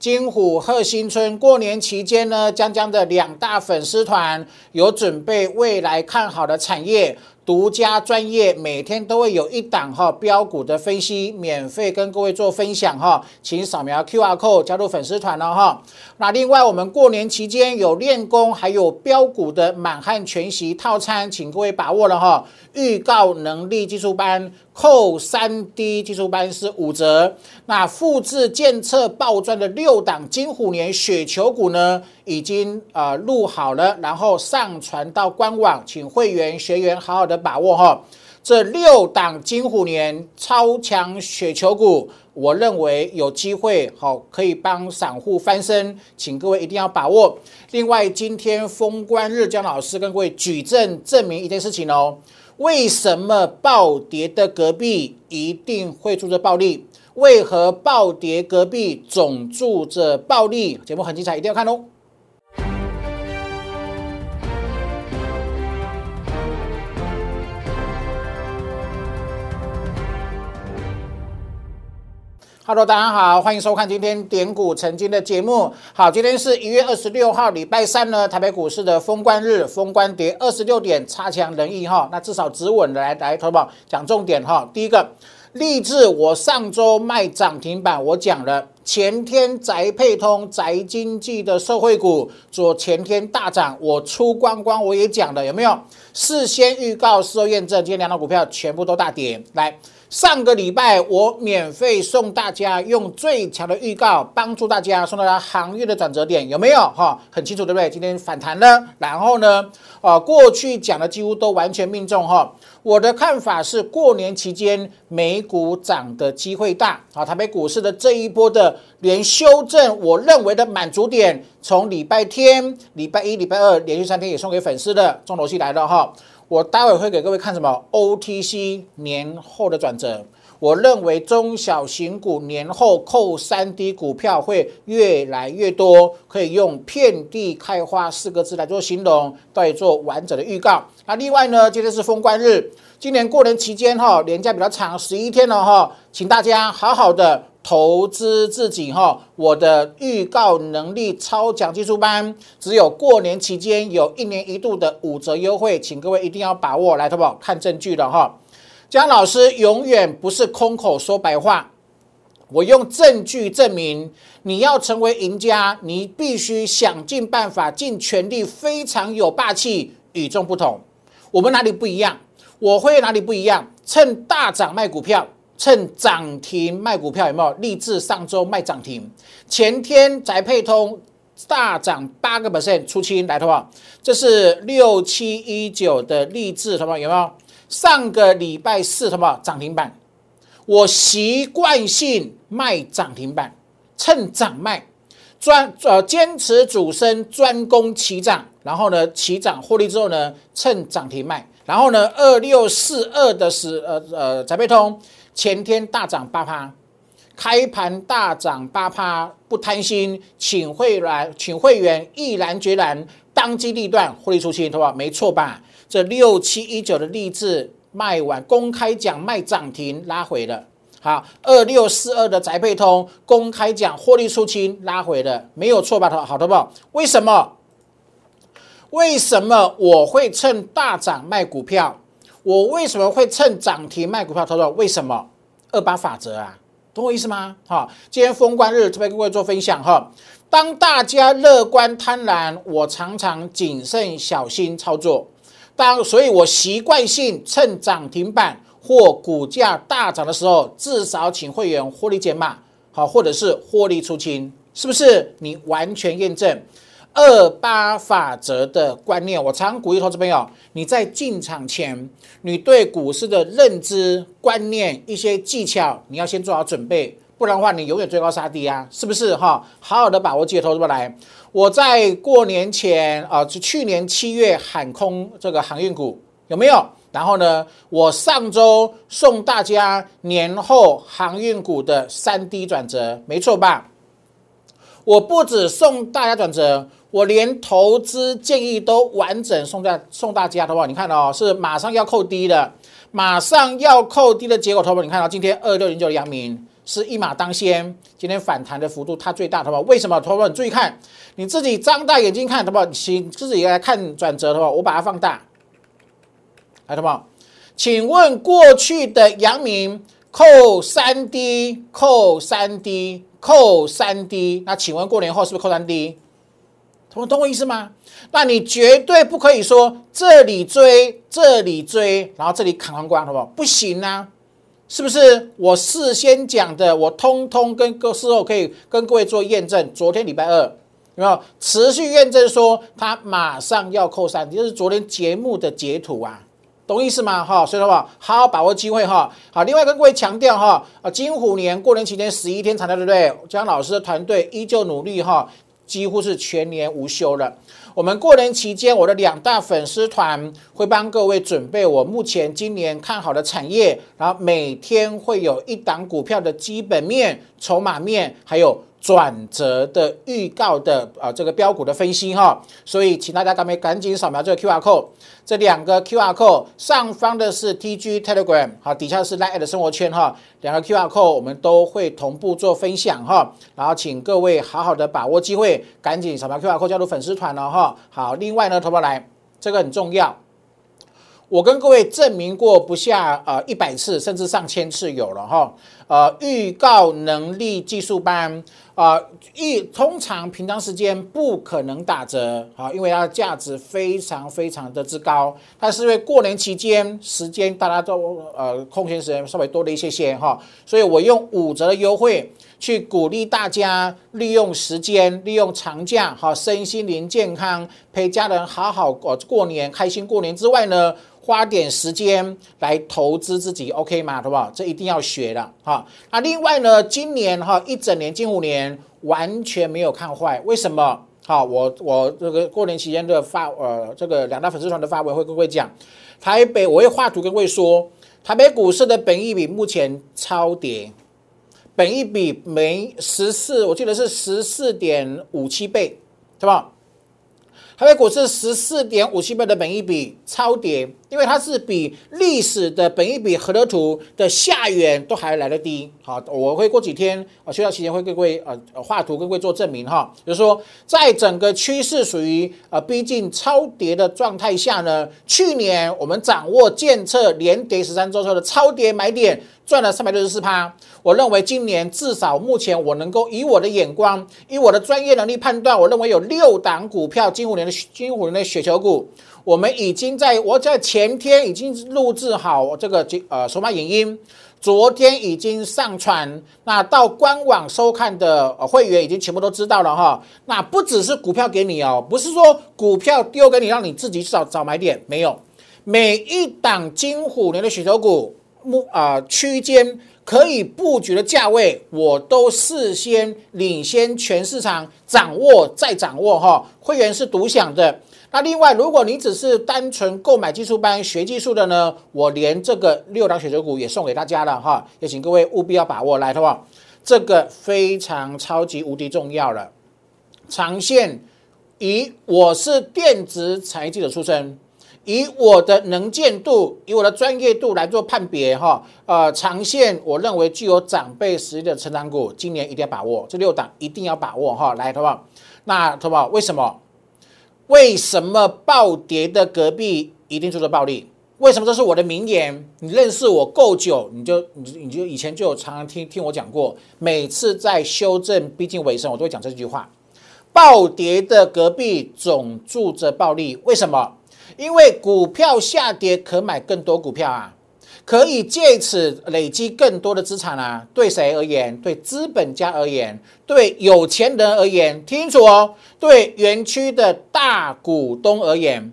金虎贺新春过年期间呢，江江的两大粉丝团有准备未来看好的产业。独家专业，每天都会有一档哈标股的分析，免费跟各位做分享哈，请扫描 Q R code 加入粉丝团了哈。那另外，我们过年期间有练功，还有标股的满汉全席套餐，请各位把握了哈。预告能力技术班扣三 D 技术班是五折，那复制建测爆赚的六档金虎年雪球股呢，已经呃录好了，然后上传到官网，请会员学员好好的把握哈。这六档金虎年超强雪球股，我认为有机会好可以帮散户翻身，请各位一定要把握。另外，今天封关日，江老师跟各位举证证明一件事情哦。为什么暴跌的隔壁一定会住着暴利？为何暴跌隔壁总住着暴利？节目很精彩，一定要看哦！Hello，大家好，欢迎收看今天点股成金的节目。好，今天是一月二十六号，礼拜三呢，台北股市的封关日，封关跌二十六点，差强人意哈。那至少止稳的来来，投保讲重点哈。第一个，立志我上周卖涨停板，我讲了，前天宅配通、宅经济的社会股，昨前天大涨，我出光光我也讲了，有没有？事先预告，事后验证，今天两档股票全部都大跌，来。上个礼拜我免费送大家用最强的预告帮助大家送大家行业的转折点有没有哈？很清楚对不对？今天反弹了，然后呢，啊，过去讲的几乎都完全命中哈。我的看法是过年期间美股涨的机会大啊，台北股市的这一波的连修正，我认为的满足点，从礼拜天、礼拜一、礼拜二连续三天也送给粉丝的中头戏来了哈。我待会会给各位看什么 OTC 年后的转折。我认为中小型股年后扣三 D 股票会越来越多，可以用遍地开花四个字来做形容，来做完整的预告。那另外呢，今天是封关日，今年过年期间哈，年假比较长，十一天了哈，请大家好好的。投资自己哈，我的预告能力超强技术班，只有过年期间有一年一度的五折优惠，请各位一定要把握。来，淘宝？看证据了哈。江老师永远不是空口说白话，我用证据证明，你要成为赢家，你必须想尽办法、尽全力，非常有霸气、与众不同。我们哪里不一样？我会哪里不一样？趁大涨卖股票。趁涨停卖股票有没有？立志上周卖涨停，前天宅配通大涨八个 percent 出清来，好不好？这是六七一九的立志，好不好？有没有？上个礼拜四，好不好？涨停板，我习惯性卖涨停板，趁涨卖，专呃坚持主升，专攻起涨，然后呢起涨获利之后呢，趁涨停卖，然后呢二六四二的是呃呃宅配通。前天大涨八趴，开盘大涨八趴，不贪心，请会员请会员毅然决然当机立断获利出清，对吧？没错吧？这六七一九的励志卖完，公开讲卖涨停拉回了。好，二六四二的宅配通公开讲获利出清拉回了，没有错吧？好，的不？为什么？为什么我会趁大涨卖股票？我为什么会趁涨停卖股票？投资为什么二八法则啊？懂我意思吗？哈，今天封关日特别跟各位做分享哈。当大家乐观贪婪，我常常谨慎小心操作。当所以，我习惯性趁涨停板或股价大涨的时候，至少请会员获利减码，好，或者是获利出清，是不是？你完全验证。二八法则的观念，我常鼓励投资朋友，你在进场前，你对股市的认知观念、一些技巧，你要先做好准备，不然的话，你永远追高杀低啊，是不是哈？好好的把握机会，投资来。我在过年前啊，就去年七月喊空这个航运股，有没有？然后呢，我上周送大家年后航运股的三 D 转折，没错吧？我不止送大家转折。我连投资建议都完整送在送大家，好不好？你看哦，是马上要扣低的，马上要扣低的结果，投保你看到今天二六零九的阳明是一马当先，今天反弹的幅度它最大，好不好？为什么？同学们注意看，你自己张大眼睛看，好不好？请自己来看转折，好不好？我把它放大，来，好不好？请问过去的阳明扣三 D，扣三 D，扣三 D，那请问过年后是不是扣三 D？懂懂我意思吗？那你绝对不可以说这里追，这里追，然后这里砍光光，好不好？不行啊！是不是我事先讲的？我通通跟各事后可以跟各位做验证。昨天礼拜二有没有持续验证说它马上要扣三，就是昨天节目的截图啊，懂意思吗？哈，所以的话，好好把握机会哈。好，另外跟各位强调哈，啊，金虎年过年期间十一天长假，对不对？江老师的团队依旧努力哈，几乎是全年无休了。我们过年期间，我的两大粉丝团会帮各位准备我目前今年看好的产业，然后每天会有一档股票的基本面、筹码面，还有。转折的预告的啊，这个标股的分析哈，所以请大家赶快赶紧扫描这个 Q R code，这两个 Q R code 上方的是 T G Telegram，好，底下是 Line 的生活圈哈，两个 Q R code 我们都会同步做分享哈，然后请各位好好的把握机会，赶紧扫描 Q R code 加入粉丝团了哈。好，另外呢，投保来这个很重要。我跟各位证明过不下呃一百次，甚至上千次有了哈。呃，预告能力技术班啊，一通常平常时间不可能打折啊，因为它的价值非常非常的之高。它是因为过年期间时间大家都呃空闲时间稍微多了一些些哈，所以我用五折的优惠去鼓励大家利用时间，利用长假哈，身心灵健康陪家人好好过过年，开心过年之外呢。花点时间来投资自己，OK 吗？好不好？这一定要学的哈。那另外呢，今年哈一整年，近五年完全没有看坏，为什么？好，我我这个过年期间的发呃，这个两大粉丝团的发文会跟各位讲，台北我会画图跟各位说，台北股市的本益比目前超跌，本益比没十四，我记得是十四点五七倍，对吧？台北股市十四点五七倍的本益比超跌，因为它是比历史的本一比合得图的下缘都还来得低。好，我会过几天啊，休假期间会跟各位呃画图跟各位做证明哈。就是说，在整个趋势属于呃逼近超跌的状态下呢，去年我们掌握建测连跌十三周后的超跌买点。赚了三百六十四趴，我认为今年至少目前我能够以我的眼光，以我的专业能力判断，我认为有六档股票，金虎年的金虎年的雪球股，我们已经在我在前天已经录制好这个呃手码影音，昨天已经上传，那到官网收看的会员已经全部都知道了哈。那不只是股票给你哦，不是说股票丢给你让你自己找找买点，没有，每一档金虎年的雪球股。目啊区间可以布局的价位，我都事先领先全市场，掌握再掌握哈。会员是独享的。那另外，如果你只是单纯购买技术班学技术的呢，我连这个六档选择股也送给大家了哈。也请各位务必要把握来，好不好？这个非常超级无敌重要了。长线，以我是电子产业记者出身。以我的能见度，以我的专业度来做判别，哈，呃，长线我认为具有长辈实力的成长股，今年一定要把握，这六档一定要把握，哈，来，好不好？那，好不好？为什么？为什么暴跌的隔壁一定住着暴利？为什么？这是我的名言。你认识我够久，你就你你就以前就有常常听听我讲过，每次在修正逼近尾声，我都会讲这句话：暴跌的隔壁总住着暴利。为什么？因为股票下跌可买更多股票啊，可以借此累积更多的资产啊。对谁而言？对资本家而言，对有钱人而言，听清楚哦。对园区的大股东而言，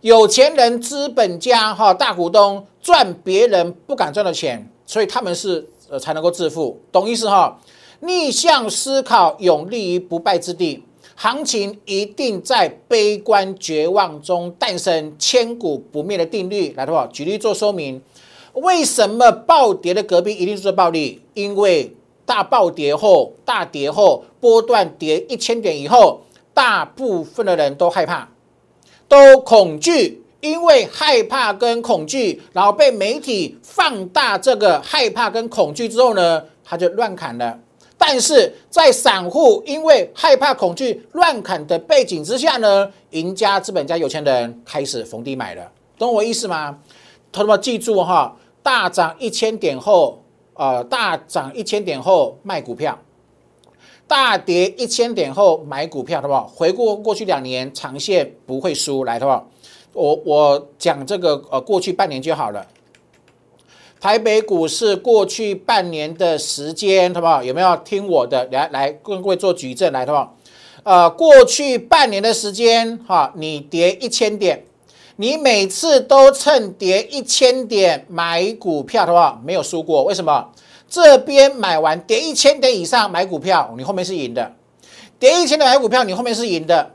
有钱人、资本家哈，大股东赚别人不敢赚的钱，所以他们是呃才能够致富，懂意思哈？逆向思考，永立于不败之地。行情一定在悲观绝望中诞生，千古不灭的定律。来的话，举例做说明，为什么暴跌的隔壁一定是暴利？因为大暴跌后、大跌后、波段跌一千点以后，大部分的人都害怕，都恐惧，因为害怕跟恐惧，然后被媒体放大这个害怕跟恐惧之后呢？他就乱砍了。但是在散户因为害怕恐惧乱砍的背景之下呢，赢家资本家有钱人开始逢低买了，懂我意思吗？同学们记住哈，大涨一千点后，呃，大涨一千点后卖股票，大跌一千点后买股票，好不好？回顾过去两年，长线不会输，来，好不好？我我讲这个呃，过去半年就好了。台北股市过去半年的时间，好不好？有没有听我的？来来，跟各位做举证来，好不好？呃，过去半年的时间，哈，你跌一千点，你每次都趁跌一千点买股票，的话？没有输过，为什么？这边买完跌一千点以上买股票，你后面是赢的；跌一千点买股票，你后面是赢的。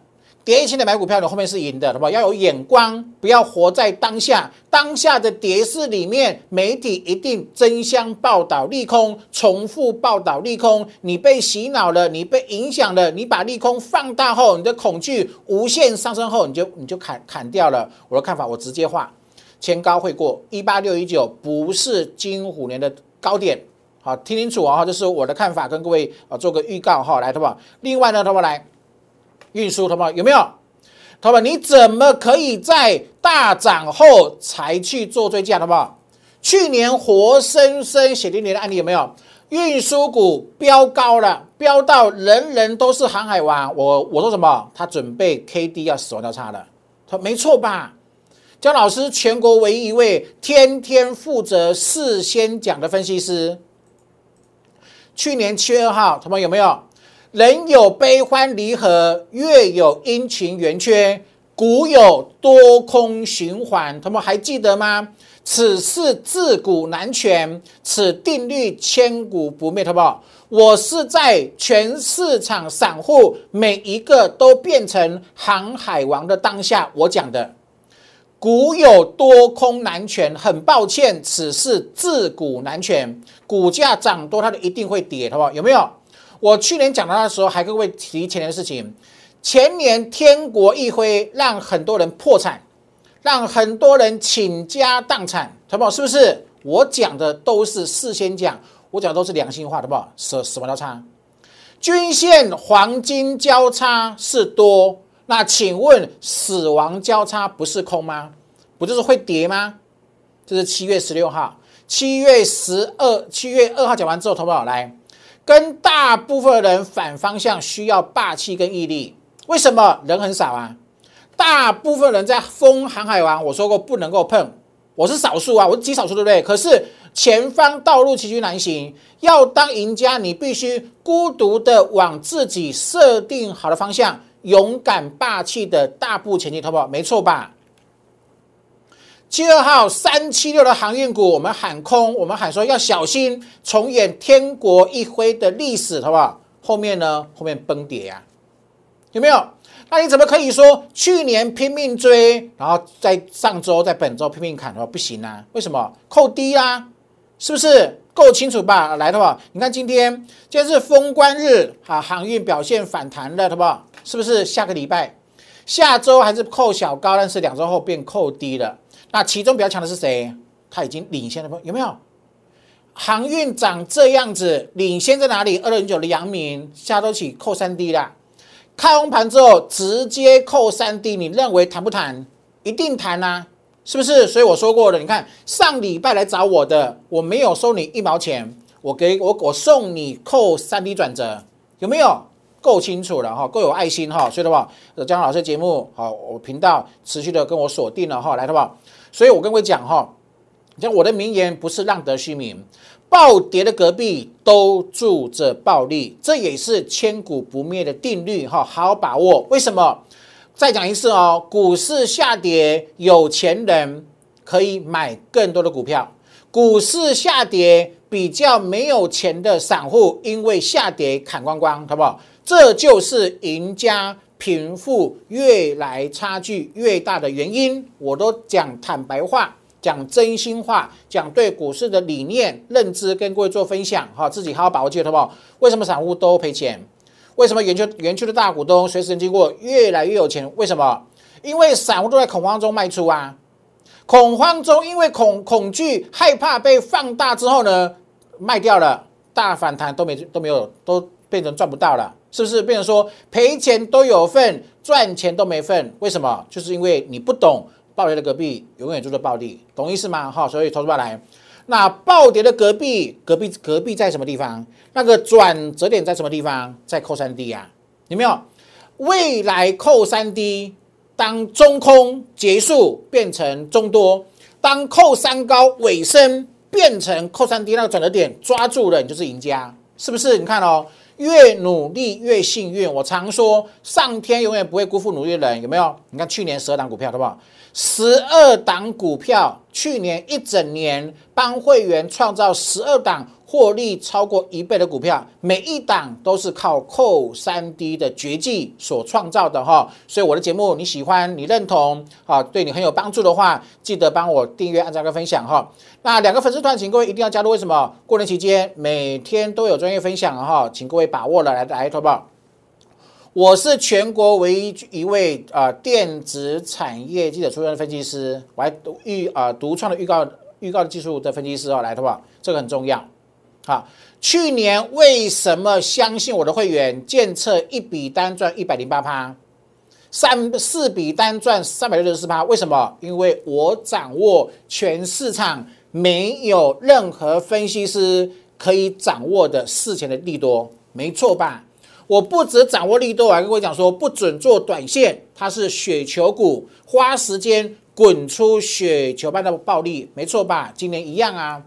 跌一千的买股票，你后面是赢的，好不好？要有眼光，不要活在当下。当下的跌势里面，媒体一定争相报道利空，重复报道利空。你被洗脑了，你被影响了，你把利空放大后，你的恐惧无限上升后，你就你就砍砍掉了。我的看法，我直接画，前高会过一八六一九，不是金虎年的高点。好，听清楚啊，这是我的看法，跟各位啊做个预告哈，来，好不好？另外呢，好不好？来。运输，同胞有没有？同胞，你怎么可以在大涨后才去做追加，好不好？去年活生生血淋淋的案例有没有？运输股飙高了，飙到人人都是航海王。我我说什么？他准备 K D 要死亡交叉了。他没错吧？江老师，全国唯一一位天天负责事先讲的分析师。去年七月二号，同胞有没有？人有悲欢离合，月有阴晴圆缺，股有多空循环，他们还记得吗？此事自古难全，此定律千古不灭，好不好？我是在全市场散户每一个都变成航海王的当下，我讲的股有多空难全，很抱歉，此事自古难全，股价涨多，它就一定会跌，好不好？有没有？我去年讲到的时候，还跟各位提前年的事情。前年天国一挥，让很多人破产，让很多人倾家荡产，好不好？是不是？我讲的都是事先讲，我讲的都是良心话，好不好？死死亡交叉，均线黄金交叉是多，那请问死亡交叉不是空吗？不就是会跌吗？这是七月十六号，七月十二，七月二号讲完之后，好不？来。跟大部分人反方向需要霸气跟毅力，为什么人很少啊？大部分人在封航海王，我说过不能够碰，我是少数啊，我是极少数，对不对？可是前方道路崎岖难行，要当赢家，你必须孤独的往自己设定好的方向，勇敢霸气的大步前进，好不好？没错吧？七二号三七六的航运股，我们喊空，我们喊说要小心重演天国一挥的历史，好不好？后面呢？后面崩跌呀，有没有？那你怎么可以说去年拼命追，然后在上周、在本周拼命砍的话不行啊？为什么？扣低啊？是不是够清楚吧？来的话，你看今天今天是封关日啊，航运表现反弹了，好不好？是不是下个礼拜、下周还是扣小高，但是两周后变扣低了？那其中比较强的是谁？他已经领先了，有没有？航运长这样子，领先在哪里？二六零九的阳明下周起扣三 D 啦，开红盘之后直接扣三 D，你认为谈不谈？一定谈啊，是不是？所以我说过了，你看上礼拜来找我的，我没有收你一毛钱，我给我我送你扣三 D 转折，有没有？够清楚了哈，够有爱心哈，所以的话，姜老师节目好，我频道持续的跟我锁定了哈，来的话。所以我跟各位讲哈，像我的名言不是浪得虚名，暴跌的隔壁都住着暴利，这也是千古不灭的定律哈，好好把握。为什么？再讲一次哦，股市下跌，有钱人可以买更多的股票；股市下跌，比较没有钱的散户因为下跌砍光光，好不好？这就是赢家。贫富越来差距越大的原因，我都讲坦白话，讲真心话，讲对股市的理念认知，跟各位做分享哈，自己好好把握住，好不好？为什么散户都赔钱？为什么园区园区的大股东随时经过越来越有钱？为什么？因为散户都在恐慌中卖出啊，恐慌中因为恐恐惧害怕被放大之后呢，卖掉了。大反弹都没都没有，都变成赚不到了，是不是？变成说赔钱都有份，赚钱都没份？为什么？就是因为你不懂暴跌的隔壁永远就是暴利，懂意思吗？哈，所以投资来，那暴跌的隔壁，隔壁隔壁在什么地方？那个转折点在什么地方？在扣三 D 啊，有没有？未来扣三 D，当中空结束变成中多，当扣三高尾声。变成扣三低那个转折点，抓住了你就是赢家，是不是？你看哦，越努力越幸运。我常说，上天永远不会辜负努力的人，有没有？你看去年十二档股票，好不好？十二档股票，去年一整年帮会员创造十二档。获利超过一倍的股票，每一档都是靠扣三 D 的绝技所创造的哈，所以我的节目你喜欢，你认同啊，对你很有帮助的话，记得帮我订阅、按赞跟分享哈。那两个粉丝团，请各位一定要加入，为什么？过年期间每天都有专业分享哈，请各位把握了来来投保。我是全国唯一一位啊电子产业记者出身的分析师，我还独预啊独创的预告预告的技术的分析师哦，来投保，这个很重要。好，去年为什么相信我的会员？建测一笔单赚一百零八趴，三四笔单赚三百六十四趴。为什么？因为我掌握全市场没有任何分析师可以掌握的事前的利多，没错吧？我不止掌握利多，我还跟各位讲说，不准做短线，它是雪球股，花时间滚出雪球般的暴利，没错吧？今年一样啊，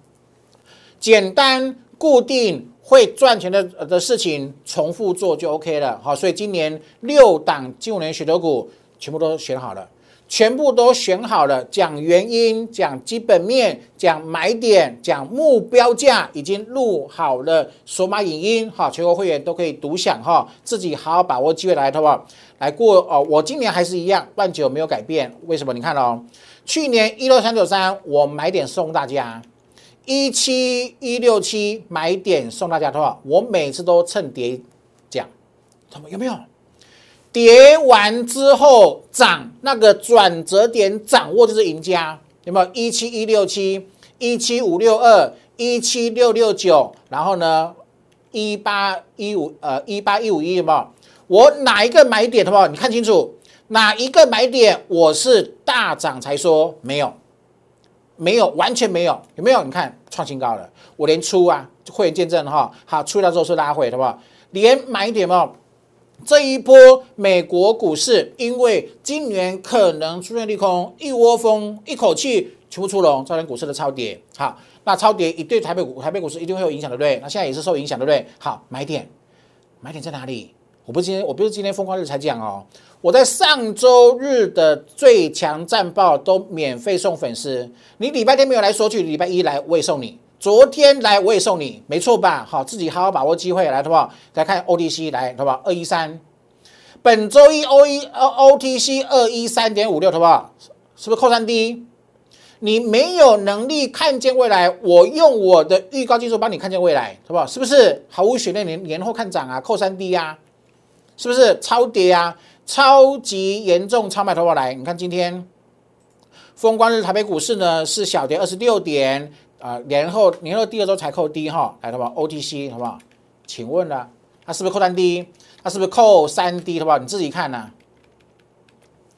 简单。固定会赚钱的的事情重复做就 OK 了，好，所以今年六档金五年选择股全部都选好了，全部都选好了，讲原因，讲基本面，讲买点，讲目标价，已经录好了索马影音，哈，全国会员都可以独享哈，自己好好把握机会来，好不好？来过哦，我今年还是一样，万九没有改变，为什么？你看哦，去年一六三九三，我买点送大家。一七一六七买点送大家的话，我每次都趁跌讲，他们有没有？跌完之后涨，那个转折点掌握就是赢家，有没有？一七一六七、一七五六二、一七六六九，然后呢，一八一五呃一八一五一有没有？我哪一个买点好不好？你看清楚哪一个买点，我是大涨才说没有。没有，完全没有，有没有？你看创新高了，我连出啊，会员见证哈，好出来之后是拉回，好不好？连买点哦，这一波美国股市因为今年可能出现利空，一窝蜂一口气全部出笼，造成股市的超跌。好，那超跌一对台北股台北股市一定会有影响，对不对？那现在也是受影响，对不对？好，买点，买点在哪里？我不是今天，我不是今天疯狂日才讲哦。我在上周日的最强战报都免费送粉丝，你礼拜天没有来索取，礼拜一来我也送你。昨天来我也送你，没错吧？好，自己好好把握机会来，好不好？来看 OTC 来，好不好？二一三，本周一 O 一 O OTC 二一三点五六，好不好？是不是扣三 D？你没有能力看见未来，我用我的预告技术帮你看见未来，好不好？是不是毫无悬念？年年后看涨啊，扣三 D 呀，是不是超跌啊？超级严重超卖头发来，你看今天封关日台北股市呢是小跌二十六点啊，年后年后第二周才扣低哈，来好不好？OTC 好不好？请问呢，它是不是扣三低？它是不是扣三低？好不好？你自己看呢，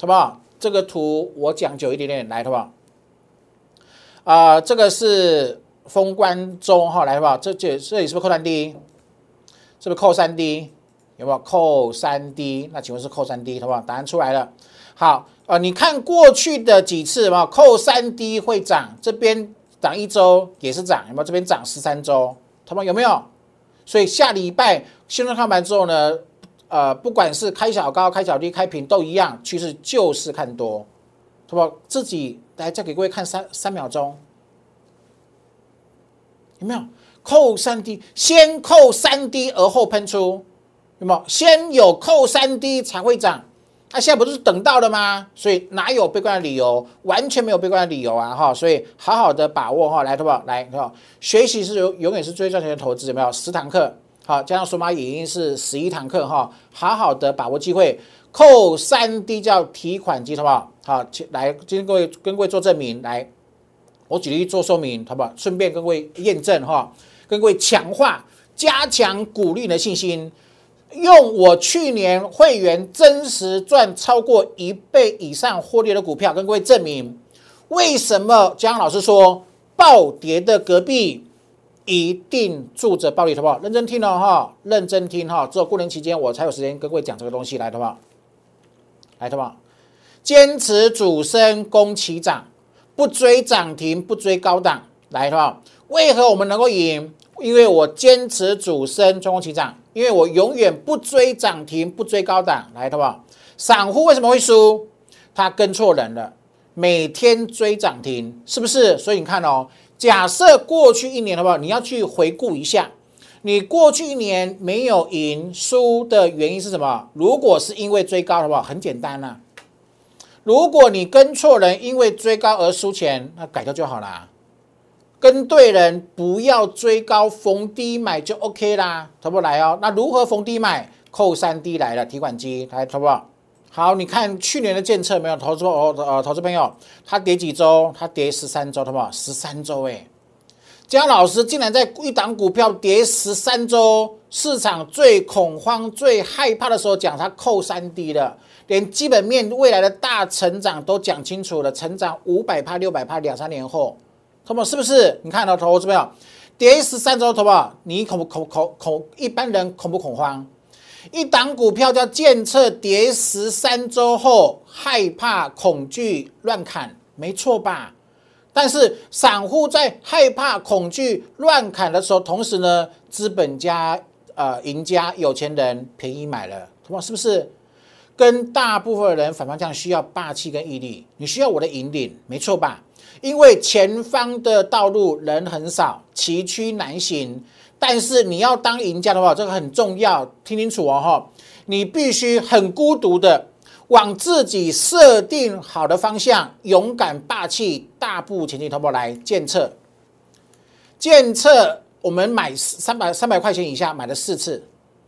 好不好？这个图我讲久一点点，来好不好？啊，这个是封关中哈，来好不好？这这这里是不是扣三低？是不是扣三低？有没有扣三 D？那请问是扣三 D，好不好？答案出来了。好，呃，你看过去的几次嘛，扣三 D 会涨，这边涨一周也是涨，有没有？这边涨十三周，他们有没有？所以下礼拜新闻看完之后呢，呃，不管是开小高、开小低、开平都一样，趋势就是看多，好不好？自己来再给各位看三三秒钟，有没有？扣三 D，先扣三 D 而后喷出。那么先有扣三 D 才会涨，那现在不是等到了吗？所以哪有悲观的理由？完全没有悲观的理由啊！哈，所以好好的把握哈，来，好不好？来，好，学习是永永远是最赚钱的投资，有没有？十堂课，好，加上数码影音是十一堂课哈，好好的把握机会，扣三 D 叫提款机，好不好？好，来，今天各位跟各位做证明，来，我举例做说明，好不好？顺便跟各位验证哈，跟各位强化。加强鼓励的信心，用我去年会员真实赚超过一倍以上获利的股票，跟各位证明，为什么江老师说暴跌的隔壁一定住着暴利，好不好？认真听哦，哈，认真听哈，只有过年期间我才有时间跟各位讲这个东西，来，好不好？来，好不好？坚持主升攻起涨，不追涨停，不追高档，来，好不好？为何我们能够赢？因为我坚持主升，中攻起涨。因为我永远不追涨停，不追高档，来，好不好？散户为什么会输？他跟错人了，每天追涨停，是不是？所以你看哦，假设过去一年，好不好？你要去回顾一下，你过去一年没有赢输的原因是什么？如果是因为追高，好不好？很简单呐。如果你跟错人，因为追高而输钱，那改掉就好啦。跟对人，不要追高，逢低买就 OK 啦，投不来哦。那如何逢低买？扣三 D 来了，提款机来，投不？好，你看去年的监测没有？投资哦，呃，投资朋友，它跌几周？它跌十三周，投不？十三周哎，姜老师竟然在一档股票跌十三周，市场最恐慌、最害怕的时候讲它扣三 D 了，连基本面未来的大成长都讲清楚了，成长五百帕、六百帕，两三年后。投保是不是？你看到投资没有？跌十三周，投保你恐不恐恐恐？一般人恐不恐慌？一档股票叫建测，跌十三周后害怕、恐惧、乱砍，没错吧？但是散户在害怕、恐惧、乱砍的时候，同时呢，资本家、呃，赢家、有钱人便宜买了，投保是不是？跟大部分人反方向需要霸气跟毅力，你需要我的引领，没错吧？因为前方的道路人很少，崎岖难行。但是你要当赢家的话，这个很重要，听清楚哦哈！你必须很孤独的往自己设定好的方向，勇敢霸气大步前进。投保来建测，建测我们买三百三百块钱以下买了四次，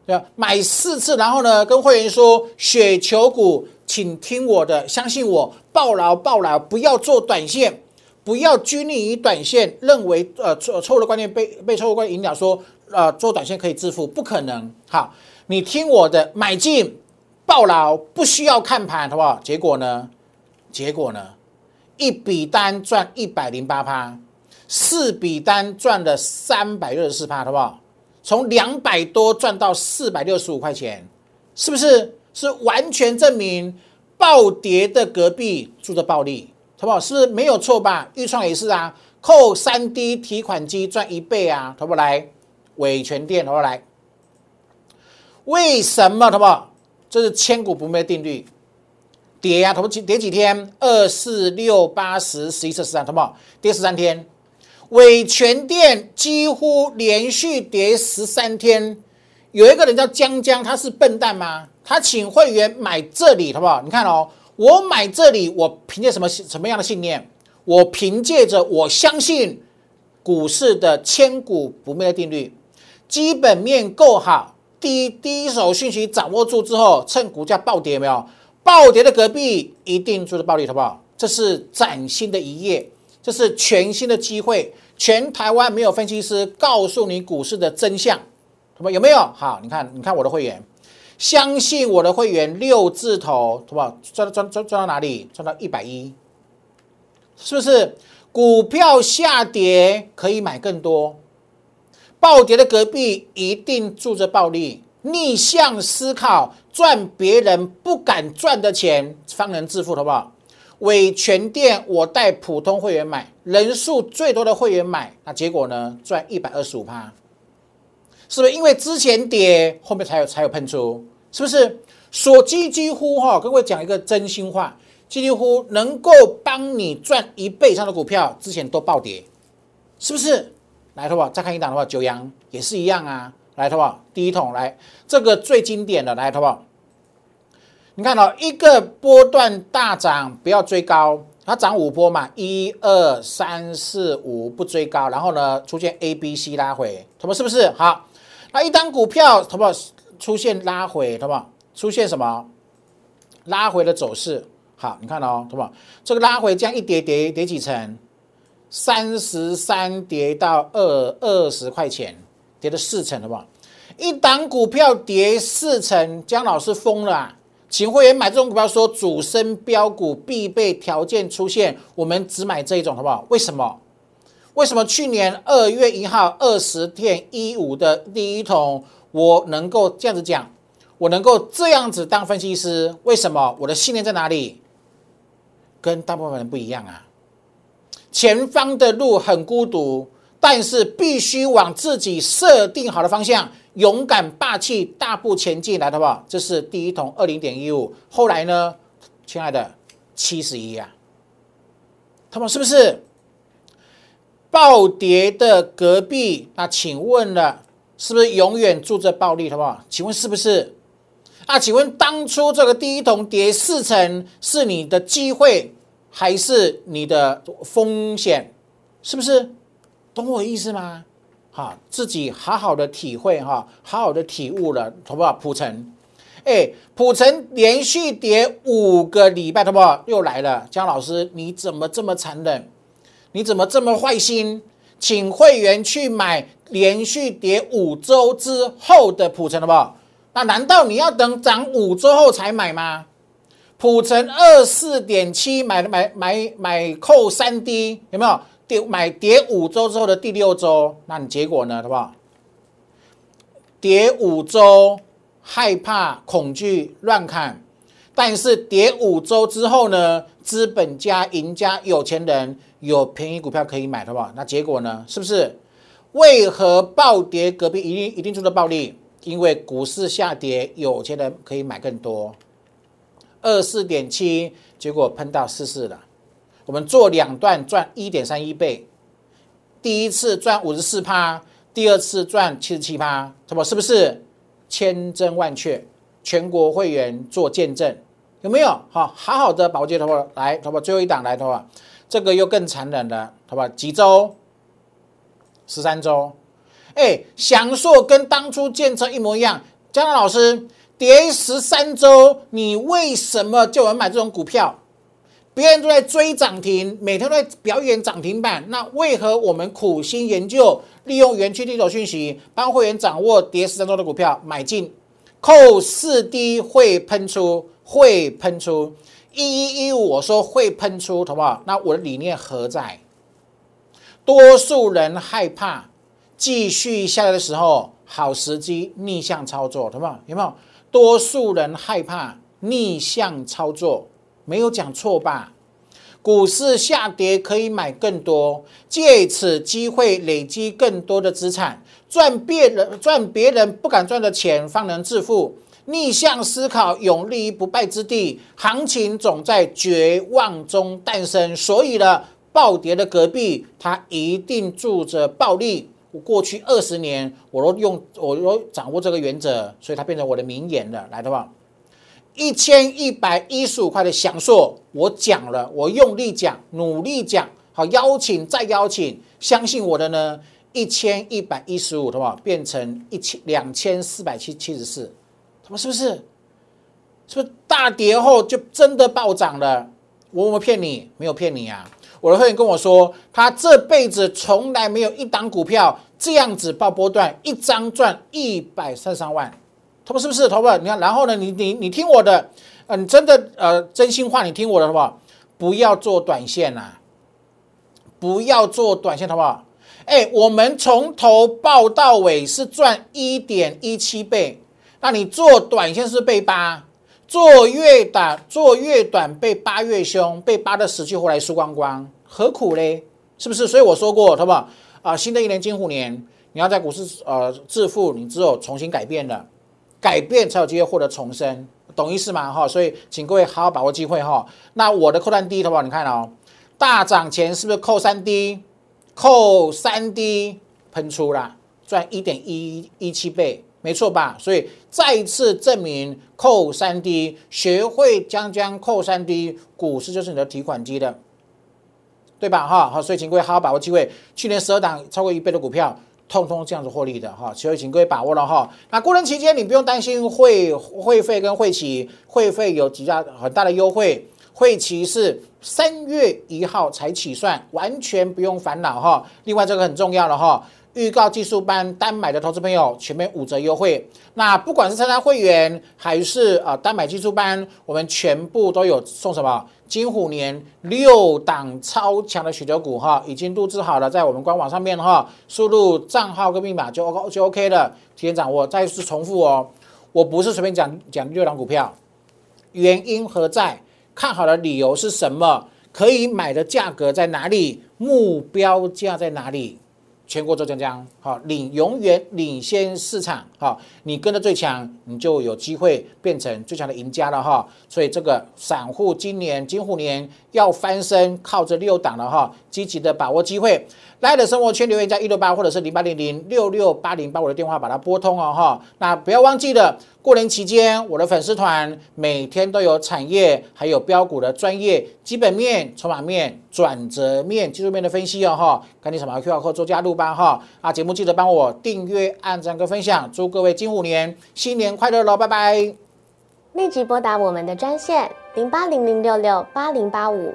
对吧？买四次，然后呢，跟会员说雪球股，请听我的，相信我，暴牢暴牢，不要做短线。不要拘泥于短线，认为呃错错误的观念被被错误观念引导，说呃做短线可以致富，不可能。好，你听我的，买进，抱牢，不需要看盘，好不好？结果呢？结果呢？一笔单赚一百零八趴，四笔单赚了三百六十四趴，好不好？从两百多赚到四百六十五块钱，是不是？是完全证明暴跌的隔壁住着暴利。好不好？是不是没有错吧？预创也是啊，扣三 D 提款机赚一倍啊，好不来？伟全店，好不来？为什么？好不好？这是千古不灭的定律。跌呀，好不？跌几天？二四六八十十一十三，好不好？跌十三天。伟全店几乎连续跌十三天。有一个人叫江江，他是笨蛋吗？他请会员买这里，好不好？你看哦。我买这里，我凭借什么什么样的信念？我凭借着我相信股市的千古不灭的定律，基本面够好，第一第一手讯息掌握住之后，趁股价暴跌没有？暴跌的隔壁一定住着暴利，好不好？这是崭新的一页，这是全新的机会，全台湾没有分析师告诉你股市的真相，好不有没有？好，你看，你看我的会员。相信我的会员六字头，好不好？赚赚赚赚到哪里？赚到一百一，是不是？股票下跌可以买更多，暴跌的隔壁一定住着暴利。逆向思考，赚别人不敢赚的钱，方能致富，好不好？伪全店我带普通会员买，人数最多的会员买，那结果呢？赚一百二十五趴。是不是因为之前跌，后面才有才有喷出？是不是？所几几乎哈，跟各位讲一个真心话，几乎能够帮你赚一倍以上的股票，之前都暴跌，是不是？来，的话再看一档的话，九阳也是一样啊。来，的话第一桶来，这个最经典的，来，的话你看到一个波段大涨，不要追高，它涨五波嘛，一二三四五不追高，然后呢出现 A、B、C 拉回，他们是不是好？那一单股票，好不好？出现拉回，好不好？出现什么？拉回的走势。好，你看哦，好不好？这个拉回这样一跌跌跌几层？三十三跌到二二十块钱，跌了四成，好不好？一档股票跌四成，姜老师疯了啊！请会员买这种股票，说主升标股必备条件出现，我们只买这一种，好不好？为什么？为什么去年二月一号二十天一五的第一桶，我能够这样子讲，我能够这样子当分析师？为什么？我的信念在哪里？跟大部分人不一样啊！前方的路很孤独，但是必须往自己设定好的方向。勇敢霸气大步前进来，好不好？这是第一桶二零点一五，后来呢，亲爱的七十一啊，他们是不是暴跌的隔壁？那请问了，是不是永远住着暴利，好不好？请问是不是？啊，请问当初这个第一桶跌四成，是你的机会还是你的风险？是不是？懂我意思吗？哈，自己好好的体会哈，好好的体悟了，好不好？普成，哎，普成连续跌五个礼拜，好不好？又来了，姜老师，你怎么这么残忍？你怎么这么坏心？请会员去买连续跌五周之后的普成，好不好？那难道你要等涨五周后才买吗？普成二四点七，买买买买扣三 D，有没有？跌买跌五周之后的第六周，那你结果呢？好不好？跌五周，害怕、恐惧、乱砍。但是跌五周之后呢？资本家、赢家、有钱人有便宜股票可以买，好不好？那结果呢？是不是？为何暴跌？隔壁一定一定出了暴利？因为股市下跌，有钱人可以买更多。二四点七，结果喷到四四了。我们做两段赚一点三一倍，第一次赚五十四趴，第二次赚七十七趴，什么是不是千真万确？全国会员做见证，有没有？好，好好的保洁头发来，头发最后一档来头发，这个又更残忍了，好吧？几周？十三周。哎，享受跟当初建车一模一样。江老师，跌十三周，你为什么就能买这种股票？别人都在追涨停，每天都在表演涨停板，那为何我们苦心研究，利用园区地手讯息，帮会员掌握跌十三周的股票买进，扣四 D 会喷出，会喷出一一一五，我说会喷出，好不好？那我的理念何在？多数人害怕继续下来的时候，好时机逆向操作，好不好？有没有？多数人害怕逆向操作。没有讲错吧？股市下跌可以买更多，借此机会累积更多的资产，赚别人赚别人不敢赚的钱，方能致富。逆向思考，永立于不败之地。行情总在绝望中诞生，所以呢，暴跌的隔壁，它一定住着暴利。我过去二十年，我都用，我都掌握这个原则，所以它变成我的名言了。来的话。一千一百一十五块的享受，我讲了，我用力讲，努力讲，好邀请再邀请，相信我的呢，一千一百一十五，的话？变成一千两千四百七七十四，他们是不是？是不是大跌后就真的暴涨了？我有没有骗你？没有骗你啊！我的会员跟我说，他这辈子从来没有一档股票这样子爆波段，一张赚一百三十三万。他们是不是？头发？你看，然后呢？你你你听我的，嗯，真的，呃，真心话，你听我的，好不好？不要做短线呐，不要做短线，好不好？哎，我们从头报到尾是赚一点一七倍，那你做短线是被扒，做越短做越短被扒越凶，被扒的死去活来输光光，何苦嘞？是不是？所以我说过，好不？啊，新的一年金虎年，你要在股市呃致富，你只有重新改变了。改变才有机会获得重生，懂意思吗？哈，所以请各位好好把握机会哈。那我的扣单低，好不好？你看哦，大涨前是不是扣三低扣三低喷出啦，赚一点一一七倍，没错吧？所以再一次证明扣三 D，学会将将扣三 D，股市就是你的提款机的，对吧？哈，好，所以请各位好好把握机会。去年十二档超过一倍的股票。通通这样子获利的哈，所以请各位把握了哈。那过年期间你不用担心会会费跟会期会费有几家很大的优惠，会期是三月一号才起算，完全不用烦恼哈。另外这个很重要了哈，预告技术班单买的投资朋友，前面五折优惠。那不管是参加会员还是啊单买技术班，我们全部都有送什么？金虎年六档超强的雪球股哈，已经录制好了，在我们官网上面哈，输入账号跟密码就 O 就 OK 了，提前掌握。再次重复哦，我不是随便讲讲六档股票，原因何在？看好的理由是什么？可以买的价格在哪里？目标价在哪里？全国做江江，好领永远领先市场，好，你跟着最强，你就有机会变成最强的赢家了哈。所以这个散户今年金虎年要翻身，靠着六档了哈，积极的把握机会。来的生活圈留言加一六八或者是零八零零六六八零，把我的电话把它拨通哦哈。那不要忘记了，过年期间我的粉丝团每天都有产业还有标股的专业基本面、筹码面、转折面、技术面的分析哦哈。赶紧扫描 Q R code 做加入吧哈。啊，节目记得帮我订阅、按赞跟分享，祝各位金虎年新年快乐喽，拜拜。立即拨打我们的专线零八零零六六八零八五。